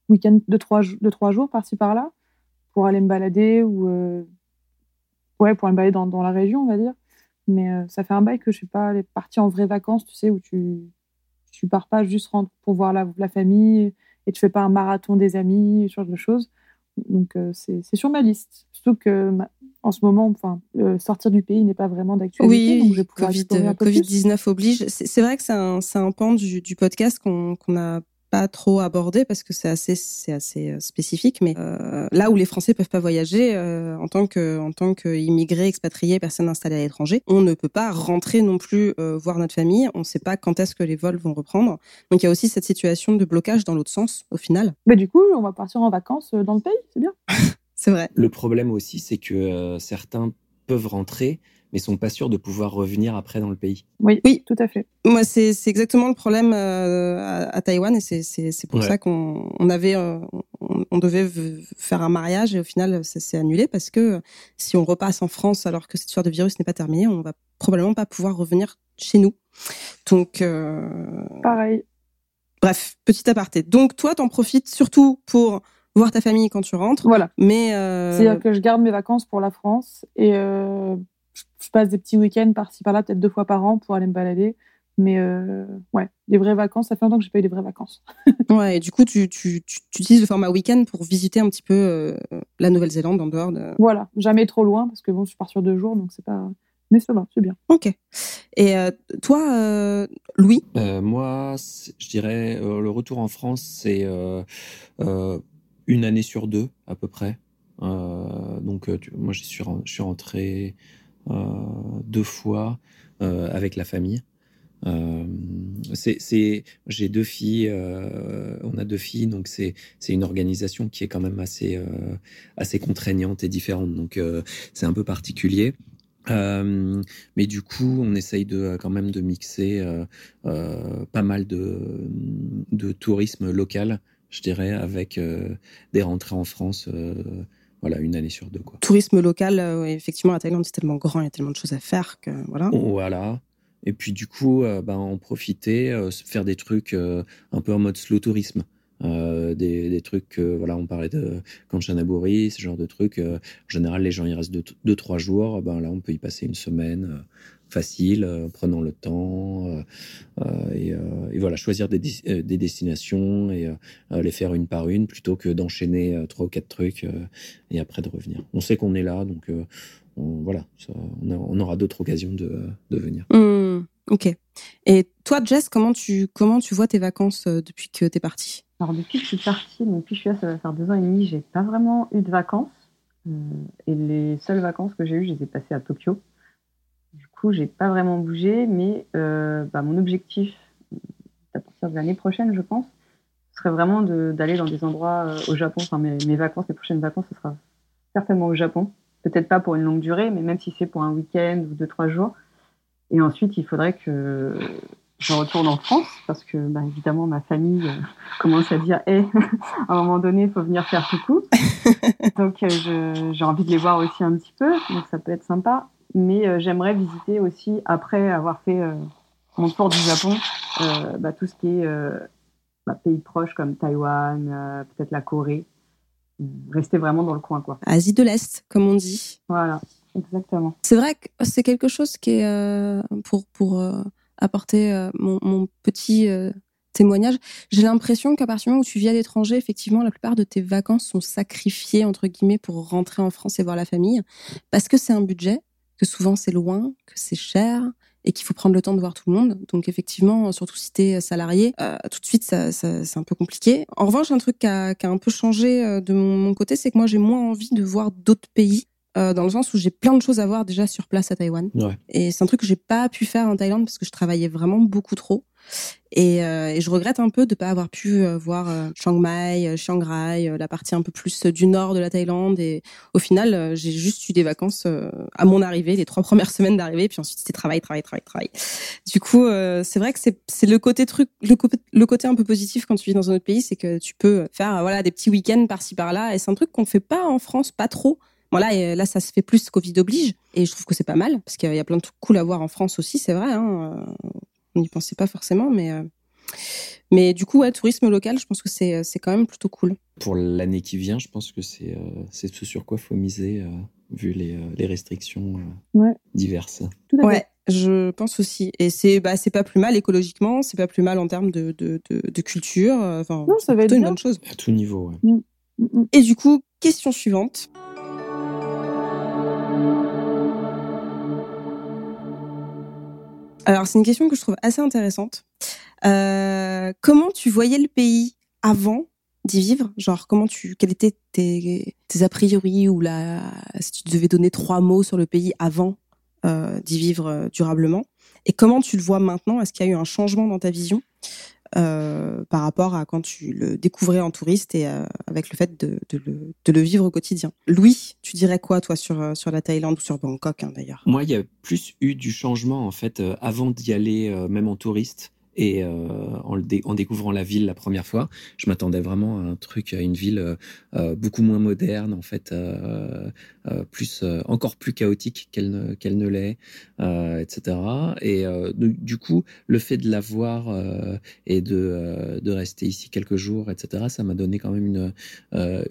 week-ends de trois, de trois jours par-ci par-là pour aller me balader ou ouais, pour aller balader dans, dans, la région, on va dire. Mais euh, ça fait un bail que je suis pas partie en vraies vacances, tu sais, où tu, tu pars pas juste pour voir la, la, famille et tu fais pas un marathon des amis, ce genre de choses. Donc euh, c'est sur ma liste. Surtout que en ce moment, enfin, sortir du pays n'est pas vraiment d'actualité. Oui, Covid-19 COVID oblige. C'est vrai que c'est un, un pan du, du podcast qu'on a trop abordé parce que c'est assez c'est assez euh, spécifique mais euh, là où les Français peuvent pas voyager euh, en tant que en tant qu'immigrés expatriés personnes installées à l'étranger on ne peut pas rentrer non plus voir notre famille. On ne sait pas quand est-ce que les vols vont reprendre. Donc il y a aussi cette situation de blocage dans l'autre sens au final. Mais du coup on va partir en vacances dans le pays c'est bien. *laughs* C'est vrai. Le problème aussi c'est que certains peuvent rentrer mais sont pas sûrs de pouvoir revenir après dans le pays. Oui, oui, tout à fait. Moi, c'est exactement le problème euh, à, à, Taïwan et c'est pour ça qu'on on avait, euh, on, devait faire un mariage et au final, ça s'est annulé parce que si on repasse en France alors que cette histoire de virus n'est pas terminée, on va probablement pas pouvoir revenir chez nous. Donc, euh... pareil. Bref, petit aparté. Donc, toi, t'en profites surtout pour voir ta famille quand tu rentres. Voilà. Mais euh... c'est-à-dire que je garde mes vacances pour la France et euh, je passe des petits week-ends par-ci par-là, peut-être deux fois par an pour aller me balader. Mais euh, ouais, des vraies vacances, ça fait longtemps que j'ai pas eu des vraies vacances. *laughs* ouais, et du coup, tu, tu, tu, utilises le format week-end pour visiter un petit peu euh, la Nouvelle-Zélande en dehors de. Voilà, jamais trop loin parce que bon, je pars sur deux jours, donc c'est pas. Mais ça va, c'est bien. Ok. Et euh, toi, Louis? Moi, je dirais le retour en France, c'est une année sur deux à peu près. donc, moi, je suis rentré euh, deux fois euh, avec la famille. c'est, j'ai deux filles, on a deux filles, donc c'est, une organisation qui est quand même assez, assez contraignante et différente, donc c'est un peu particulier. Euh, mais du coup, on essaye de quand même de mixer euh, euh, pas mal de, de tourisme local, je dirais, avec des rentrées en France. Voilà, une année sur deux. Quoi. Tourisme local, effectivement, la Thaïlande, c'est tellement grand, il y a tellement de choses à faire que voilà. Voilà. Et puis du coup, ben, en profiter, faire des trucs un peu en mode slow tourisme. Euh, des, des, trucs, voilà, on parlait de Kanchanaburi, ce genre de trucs. Euh, en général, les gens y restent 2-3 deux, trois jours. Ben là, on peut y passer une semaine euh, facile, prenant le temps. Et, et, voilà, choisir des, des destinations et les faire une par une plutôt que d'enchaîner trois ou quatre trucs et après de revenir. On sait qu'on est là, donc on, voilà, ça, on, aura d'autres occasions de, de venir. Mmh, ok. Et toi, Jess, comment tu, comment tu vois tes vacances depuis que tu es partie? Alors, depuis que je suis partie, depuis que je suis là, ça va faire deux ans et demi, j'ai pas vraiment eu de vacances. Euh, et les seules vacances que j'ai eues, je les ai passées à Tokyo. Coup, j'ai pas vraiment bougé, mais euh, bah, mon objectif, à partir de l'année prochaine, je pense, serait vraiment d'aller dans des endroits euh, au Japon. Enfin, mes, mes, vacances, les prochaines vacances, ce sera certainement au Japon. Peut-être pas pour une longue durée, mais même si c'est pour un week-end ou deux, trois jours. Et ensuite, il faudrait que je retourne en France parce que, bah, évidemment, ma famille euh, commence à dire hey, *laughs* à un moment donné, il faut venir faire coucou. *laughs* donc, euh, j'ai envie de les voir aussi un petit peu, donc ça peut être sympa. Mais euh, j'aimerais visiter aussi, après avoir fait mon tour du Japon, bah, tout ce qui est bah, pays proches comme Taïwan, peut-être la Corée. Rester vraiment dans le coin, quoi. Asie de l'Est, comme on dit. Voilà, exactement. C'est vrai que c'est quelque chose qui est pour. pour apporter euh, mon, petit euh, témoignage. J'ai l'impression qu'à partir du moment où tu vis à l'étranger, effectivement, la plupart de tes vacances sont sacrifiées, entre guillemets, pour rentrer en France et voir la famille, parce que c'est un budget, que souvent c'est loin, que c'est cher, et qu'il faut prendre le temps de voir tout le monde. Donc effectivement, surtout si t'es salarié, euh, tout de suite, ça, c'est un peu compliqué. En revanche, un truc qui a, qui a un peu changé de mon, mon côté, c'est que moi, j'ai moins envie de voir d'autres pays euh, dans le sens où j'ai plein de choses à voir déjà sur place à Taïwan. Et c'est un truc que j'ai pas pu faire en Thaïlande parce que je travaillais vraiment beaucoup trop. Et, euh, et je regrette un peu de pas avoir pu euh, voir Chiang Mai, Chiang Rai, la partie un peu plus du nord de la Thaïlande. Et au final, j'ai juste eu des vacances à mon arrivée, les trois premières *laughs* semaines d'arrivée, puis ensuite c'était travail, travail, travail, travail. Du coup, c'est vrai que c'est le côté truc, le, le, côté un peu positif quand tu vis dans un autre pays, c'est que tu peux faire voilà des petits week-ends par-ci par-là. Et c'est un truc qu'on fait pas en France, pas trop. Voilà, là, ça se fait plus Covid oblige. Et je trouve que c'est pas mal, parce qu'il y a plein de trucs cool à voir en France aussi, c'est vrai. Hein, euh, on n'y pensait pas forcément, mais. Euh, mais du coup, ouais, tourisme local, je pense que c'est, c'est quand même plutôt cool. Pour l'année qui vient, je pense que c'est, euh, c'est ce sur quoi faut miser, vu les, les restrictions diverses. ouais, je pense aussi. Et c'est, bah, c'est pas plus mal écologiquement, c'est pas plus mal en termes de, de, de, culture. Enfin, non, ça va être une bonne chose. À tout niveau, ouais. Mm. Mm, mm. Et du coup, question suivante. Alors, c'est une question que je trouve assez intéressante. Euh, comment tu voyais le pays avant d'y vivre? Genre, comment tu, quels étaient tes, a priori ou la, si tu devais donner trois mots sur le pays avant euh, d'y vivre euh, durablement? Et comment tu le vois maintenant? Est-ce qu'il y a eu un changement dans ta vision? Euh, par rapport à quand tu le découvrais en touriste et euh, avec le fait de, le, vivre au quotidien. Louis, tu dirais quoi toi sur euh, sur la Thaïlande ou sur Bangkok hein, d'ailleurs? Moi, il y a plus eu du changement en fait avant d'y aller, même en touriste. Et euh, en, découvrant la ville la première fois, je m'attendais vraiment à un truc, à une ville euh, euh beaucoup moins moderne, en fait, plus, encore plus chaotique qu'elle ne, ne l'est, etc. Et du coup, le fait de la voir et de, de rester ici quelques jours, etc., ça m'a donné quand même une,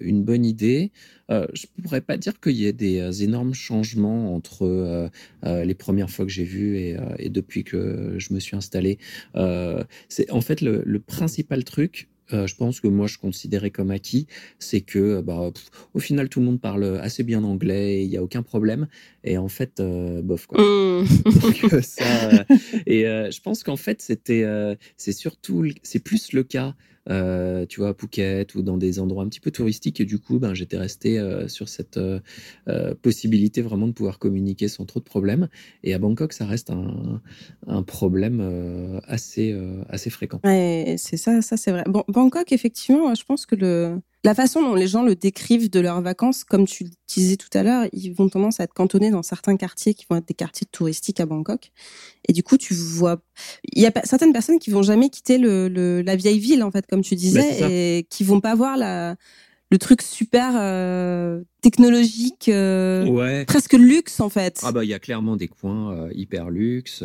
une bonne idée. Euh, je pourrais pas dire qu'il y ait des énormes changements entre euh, les premières fois que j'ai vu et, et, depuis que je me suis installé. Euh, c'est en fait le, le principal truc. Euh, je pense que moi je considérais comme acquis, c'est que bah, au final tout le monde parle assez bien anglais, il y a aucun problème. Et en fait, euh, bof quoi. Mmh. *laughs* Donc, ça, et je pense qu'en fait c'était, c'est surtout, c'est plus le cas euh, tu vois, à Phuket ou dans des endroits un petit peu touristiques. Et du coup, ben, j'étais resté euh, sur cette possibilité vraiment de pouvoir communiquer sans trop de problèmes. Et à Bangkok, ça reste un, un problème assez, assez fréquent. Ouais, c'est ça, ça c'est vrai. Bon, Bangkok, effectivement, je pense que le la façon dont les gens le décrivent de leurs vacances, comme tu le disais tout à l'heure, ils vont tendance à être cantonnés dans certains quartiers qui vont être des quartiers touristiques à Bangkok. Et du coup, tu vois, il y a certaines personnes qui vont jamais quitter le, la vieille ville, en fait, comme tu disais, et qui vont pas voir la, le truc super euh, technologique, euh, presque luxe en fait. Ah bah il y a clairement des coins euh, hyper luxe.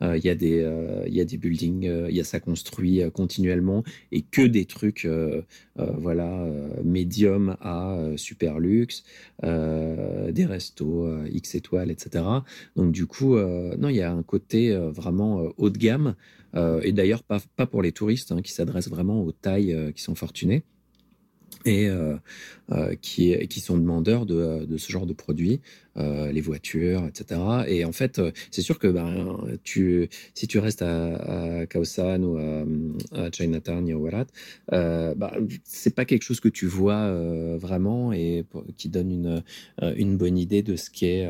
Il y a des il y a des buildings, il y a ça construit continuellement et que des trucs voilà médium à super luxe, des restos X étoiles, etc. Donc du coup non il y a un côté vraiment haut de gamme et d'ailleurs pas pas pour les touristes hein, qui s'adressent vraiment aux tailles qui sont fortunées et euh, euh, qui, qui sont demandeurs de, de, ce genre de produits, euh, les voitures, etc. Et en fait, c'est sûr que ben, tu, si tu restes à, Kaosan ou à, à Chinatown, Yawarat, euh, bah, c'est pas quelque chose que tu vois vraiment et qui donne une, une bonne idée de ce qui est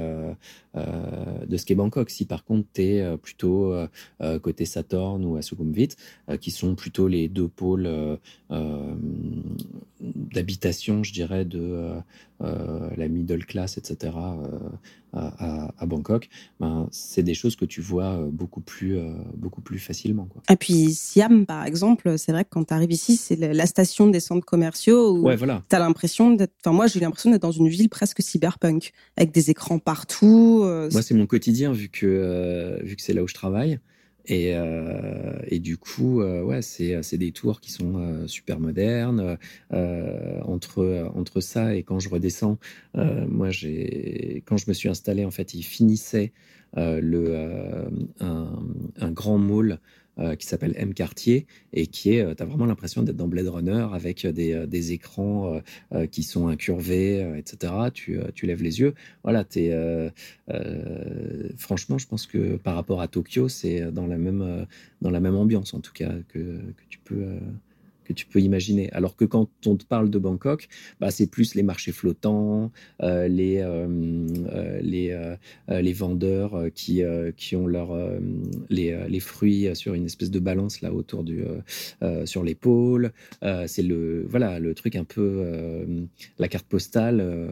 Bangkok. Si par contre tu es plutôt côté Saturn ou à Sukhumvit, qui sont plutôt les deux pôles d'habitation, je dirais, de euh, euh, la middle class, etc., euh, à, Bangkok, ben, c'est des choses que tu vois beaucoup plus, beaucoup plus facilement. Quoi. Et puis Siam, par exemple, c'est vrai que quand tu arrives ici, c'est la station des centres commerciaux où ouais, voilà. tu as l'impression d'être. Enfin, moi, j'ai l'impression d'être dans une ville presque cyberpunk, avec des écrans partout. Moi, c'est mon quotidien, vu que, vu que c'est là où je travaille. Et, euh, et, du coup, euh, ouais, c'est des tours qui sont euh, super modernes. Euh, entre entre ça et quand je redescends, euh, moi j'ai quand je me suis installé en fait, il finissait le un, un, grand mall euh, qui s'appelle M Quartier et qui est, euh, tu as vraiment l'impression d'être dans Blade Runner avec des, euh, des écrans qui sont incurvés, etc. Tu, tu, lèves les yeux. Voilà, es, franchement, je pense que par rapport à Tokyo, c'est dans la même dans la même ambiance en tout cas que, que tu peux que tu peux imaginer. Alors que quand on te parle de Bangkok, bah, c'est plus les marchés flottants, euh, les, euh, euh, les, les vendeurs qui, qui ont leur, les, les, fruits sur une espèce de balance là autour du, sur l'épaule. c'est le, voilà, le truc un peu, la carte postale,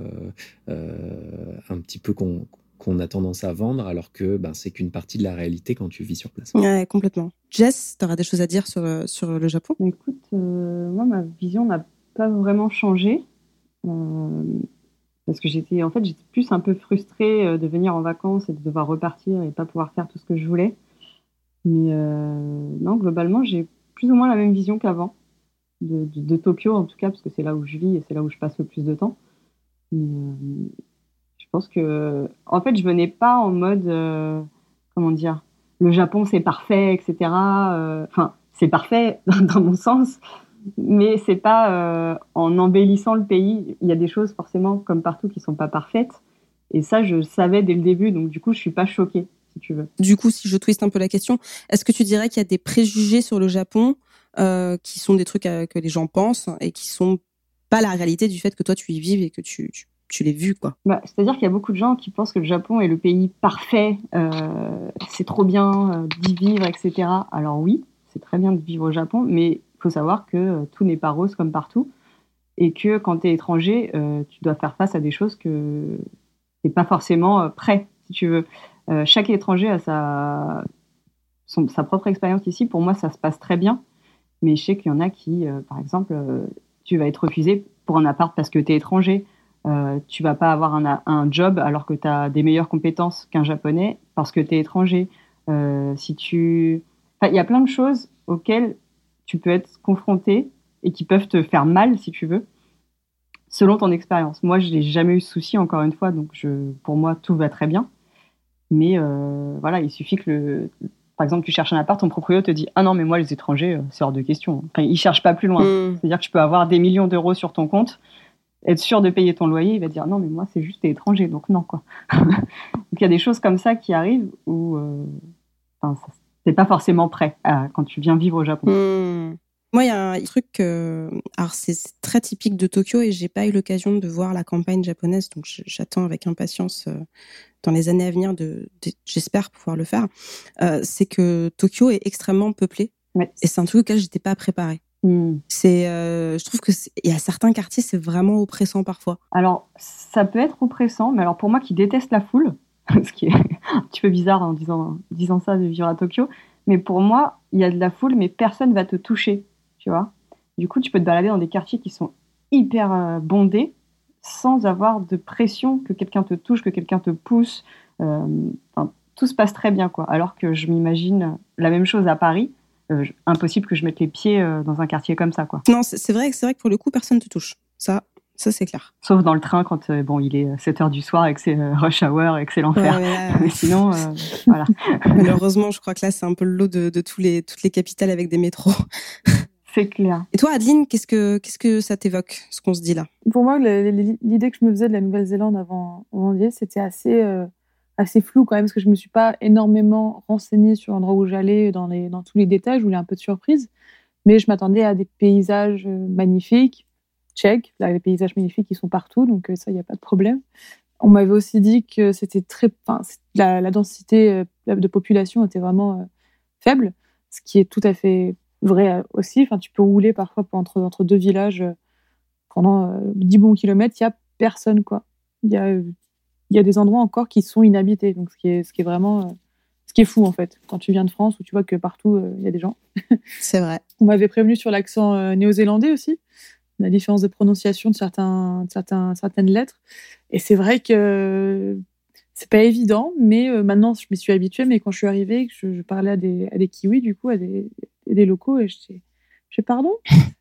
un petit peu qu'on qu'on a tendance à vendre, alors que ben, c'est qu'une partie de la réalité quand tu vis sur place. Ouais, complètement. Jess, tu auras des choses à dire sur, euh, sur le Japon? Écoute, euh, moi, ma vision n'a pas vraiment changé. Euh, parce que j'étais en fait j'étais plus un peu frustrée de venir en vacances et de devoir repartir et pas pouvoir faire tout ce que je voulais. Mais non, globalement, j'ai plus ou moins la même vision qu'avant de, de, Tokyo en tout cas parce que c'est là où je vis et c'est là où je passe le plus de temps. Mais, pense que, en fait, je venais pas en mode, euh, comment dire, le Japon c'est parfait, etc. Euh, enfin, c'est parfait *laughs* dans mon sens, mais c'est pas euh, en embellissant le pays. Il y a des choses forcément, comme partout, qui sont pas parfaites. Et ça, je savais dès le début, donc du coup, je suis pas choquée, si tu veux. Du coup, si je twiste un peu la question, est-ce que tu dirais qu'il y a des préjugés sur le Japon qui sont des trucs que les gens pensent et qui sont pas la réalité du fait que toi tu y vives et que tu tu l'as vu, quoi. Bah, C'est-à-dire qu'il y a beaucoup de gens qui pensent que le Japon est le pays parfait, euh, c'est trop bien euh, d'y vivre, etc. Alors oui, c'est très bien de vivre au Japon, mais il faut savoir que euh, tout n'est pas rose comme partout, et que quand tu es étranger, tu dois faire face à des choses que tu n'es pas forcément prêt, si tu veux. chaque étranger a sa, sa propre expérience ici. Pour moi, ça se passe très bien, mais je sais qu'il y en a qui, par exemple, tu vas être refusé pour un appart parce que tu es étranger euh, tu vas pas avoir un, un job alors que tu as des meilleures compétences qu'un japonais parce que tu es étranger. Euh, si tu... Il y a plein de choses auxquelles tu peux être confronté et qui peuvent te faire mal, si tu veux, selon ton expérience. Moi, je n'ai jamais eu de souci, encore une fois, donc je, pour moi, tout va très bien. Mais euh, voilà, il suffit que, le, par exemple, tu cherches un appart, ton propriétaire te dit Ah non, mais moi, les étrangers, euh, c'est hors de question. Enfin, ils cherchent pas plus loin. Hmm. C'est-à-dire que tu peux avoir des millions d'euros sur ton compte être sûr de payer ton loyer, il va dire non, mais moi, c'est juste étranger, donc non, quoi. *laughs* donc il y a des choses comme ça qui arrivent où euh, c'est pas forcément prêt quand tu viens vivre au Japon. Hmm. Moi, il y a un truc, alors c'est très typique de Tokyo et j'ai pas eu l'occasion de voir la campagne japonaise, donc j'attends avec impatience dans les années à venir de, j'espère pouvoir le faire. c'est que Tokyo est extrêmement peuplé et c'est un truc auquel j'étais pas préparée. Hmm. C'est, je trouve que il y a certains quartiers, c'est vraiment oppressant parfois. Alors, ça peut être oppressant, mais alors pour moi qui déteste la foule, *laughs* ce qui est un petit peu bizarre en disant, disant ça de vivre à Tokyo, mais pour moi, il y a de la foule, mais personne va te toucher tu vois. Du coup, tu peux te balader dans des quartiers qui sont hyper euh, bondés sans avoir de pression que quelqu'un te touche, que quelqu'un te pousse. Euh, tout se passe très bien, quoi. Alors que je m'imagine la même chose à Paris. Euh, impossible que je mette les pieds dans un quartier comme ça, quoi. Non, c'est vrai, c'est vrai que pour le coup, personne te touche. Ça, ça c'est clair. Sauf dans le train quand bon, il est 7 heures du soir et que c'est rush hour et que c'est l'enfer. *laughs* mais sinon, *laughs* voilà. Malheureusement, je crois que là, c'est un peu le lot de, de tous les, toutes les capitales avec des métros. *laughs* C'est clair. Et toi, Adeline, qu'est-ce que, qu'est-ce que ça t'évoque, ce qu'on se dit là? Pour moi, l'idée que je me faisais de la Nouvelle-Zélande avant janvier, c'était assez, euh, assez flou quand même, parce que je ne me suis pas énormément renseignée sur l'endroit où j'allais, dans, dans tous les détails. Je voulais un peu de surprise. Mais je m'attendais à des paysages euh, magnifiques, tchèques. Là, les paysages magnifiques, ils sont partout, donc euh, ça, il n'y a pas de problème. On m'avait aussi dit que c'était très, la, la, densité de population était vraiment faible, ce qui est tout à fait vrai euh, aussi. Enfin, tu peux rouler parfois entre, entre deux villages euh, pendant 10 euh, bons kilomètres, il n'y a personne, quoi. Il y a, il y a des endroits encore qui sont inhabités, donc ce qui est, ce qui est vraiment ce qui est fou en fait quand tu viens de France où tu vois que partout il y a des gens. *laughs* C'est vrai. On m'avait prévenu sur l'accent néo-zélandais aussi, la différence de prononciation de certains, certains, certaines lettres. Et c'est vrai que c'est pas évident, mais maintenant je m'y suis habituée. Mais quand je suis arrivée, je, je parlais à des, à des kiwis du coup, à des, des locaux et je je pardon?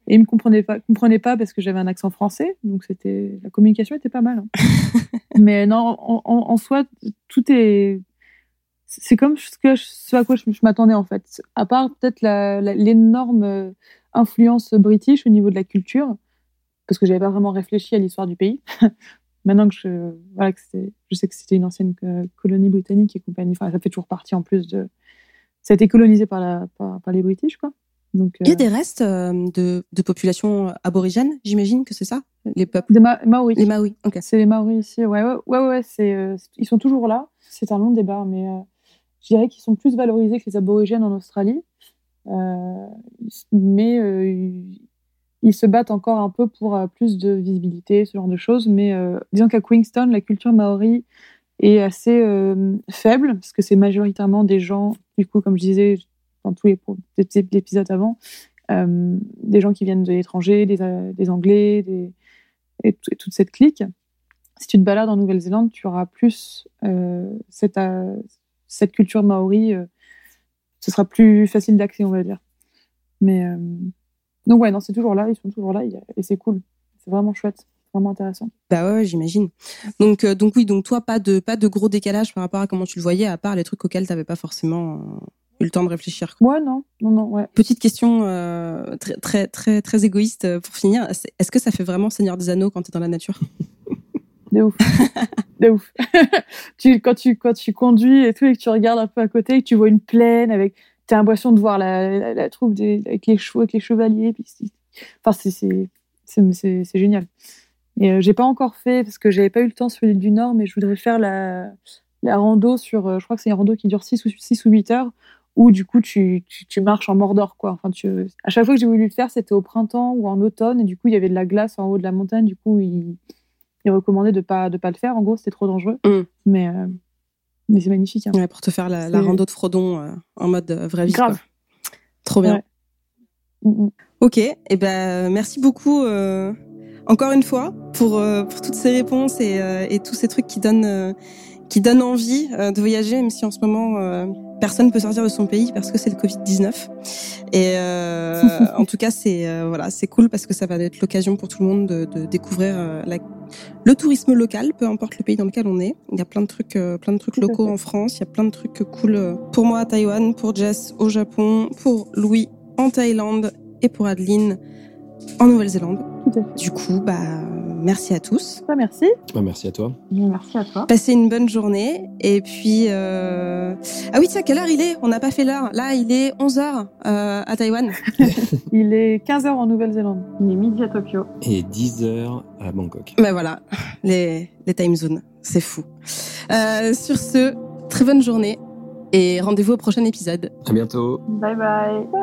Et ils me comprenaient pas, comprenaient pas parce que j'avais un accent français, donc c'était la communication était pas mal. Hein. *laughs* Mais non, en, soi, tout est c'est comme ce, que, ce à quoi je, m'attendais en fait. À part peut-être l'énorme euh, influence british au niveau de la culture, parce que j'avais pas vraiment réfléchi à l'histoire du pays. *laughs* Maintenant que je, voilà, que je sais que c'était une ancienne euh, colonie britannique et compagnie, enfin, ça fait toujours partie en plus de, ça a été colonisé par, la, par, les British, quoi. Donc, Il y a euh, des restes euh, de, de population aborigène, j'imagine que c'est ça Les peuples? Des Maoris. Les Maoris, ok. C'est les Maoris ici, ouais, ouais, ouais, ouais c'est, euh, ils sont toujours là. C'est un long débat, mais je dirais qu'ils sont plus valorisés que les aborigènes en Australie. mais ils se battent encore un peu pour plus de visibilité, ce genre de choses. Mais disons qu'à Queenstown, la culture maori est assez euh, faible, parce que c'est majoritairement des gens, du coup, comme je disais dans tous les épisodes avant, euh, des gens qui viennent de l'étranger, des, euh, Anglais, et, toute cette clique. Si tu te balades en Nouvelle-Zélande, tu auras plus cette, cette culture maori. ce sera plus facile d'accès, on va dire. Mais donc ouais, non, c'est toujours là, ils sont toujours là, et c'est cool. C'est vraiment chouette vraiment intéressant. Bah ouais, j'imagine. Donc euh, donc oui, donc toi pas de pas de gros décalage par rapport à comment tu le voyais, à part les trucs auxquels tu n'avais pas forcément euh, eu le temps de réfléchir. Ouais, non, non, non, ouais. Petite question euh, très très très très égoïste pour finir. Est-ce que ça fait vraiment Seigneur des Anneaux quand tu es dans la nature? De ouf. de ouf. *laughs* tu, quand, tu, quand tu conduis et tout, et que tu regardes un peu à côté, et que tu vois une plaine avec. Tu as l'impression de voir la, la, troupe des, avec, les chevaux, avec les chevaliers. Puis enfin, c'est génial. Et euh, j'ai pas encore fait parce que j'avais pas eu le temps sur l'île du Nord, mais je voudrais faire la, la rando sur, euh, je crois que c'est une rando qui dure 6 ou, 6 ou 8 heures, où du coup tu, tu, marches en Mordor. Quoi. Enfin, tu, à chaque fois que j'ai voulu le faire, c'était au printemps ou en automne, et du coup il y avait de la glace en haut de la montagne, du coup il, il recommandait de pas, de pas le faire. En gros, c'était trop dangereux. Mm. Mais, euh, mais c'est magnifique. Hein. Ouais, pour te faire la, la rando de Frodon en mode vraie vie. Grave. Trop bien. Mm, mm. Ok, et eh ben merci beaucoup encore une fois pour, euh, pour toutes ces réponses et, euh, et, tous ces trucs qui donnent, euh, qui donnent envie de voyager, même si en ce moment personne ne peut sortir de son pays parce que c'est le Covid-19. Et *laughs* en tout cas, c'est voilà, c'est cool parce que ça va être l'occasion pour tout le monde de, de découvrir la, le tourisme local, peu importe le pays dans lequel on est. Il y a plein de trucs, plein de trucs locaux en France. Il y a plein de trucs cool pour moi à Taïwan, pour Jess au Japon, pour Louis en Thaïlande et pour Adeline en Nouvelle-Zélande. Tout à fait. Du coup, bah, merci à tous. Bah, merci. Bah, merci à toi. Merci à toi. Passez une bonne journée. Et puis, euh... ah oui, tiens, quelle heure il est? On n'a pas fait l'heure. Là, il est 11h euh, à Taïwan. *laughs* Il est 15h en Nouvelle-Zélande. Il est midi à Tokyo. Et 10 heures à Bangkok. Ben voilà, les, les time zones, c'est fou. Euh, sur ce, très bonne journée et rendez-vous au prochain épisode. À bientôt. Bye bye. Bye.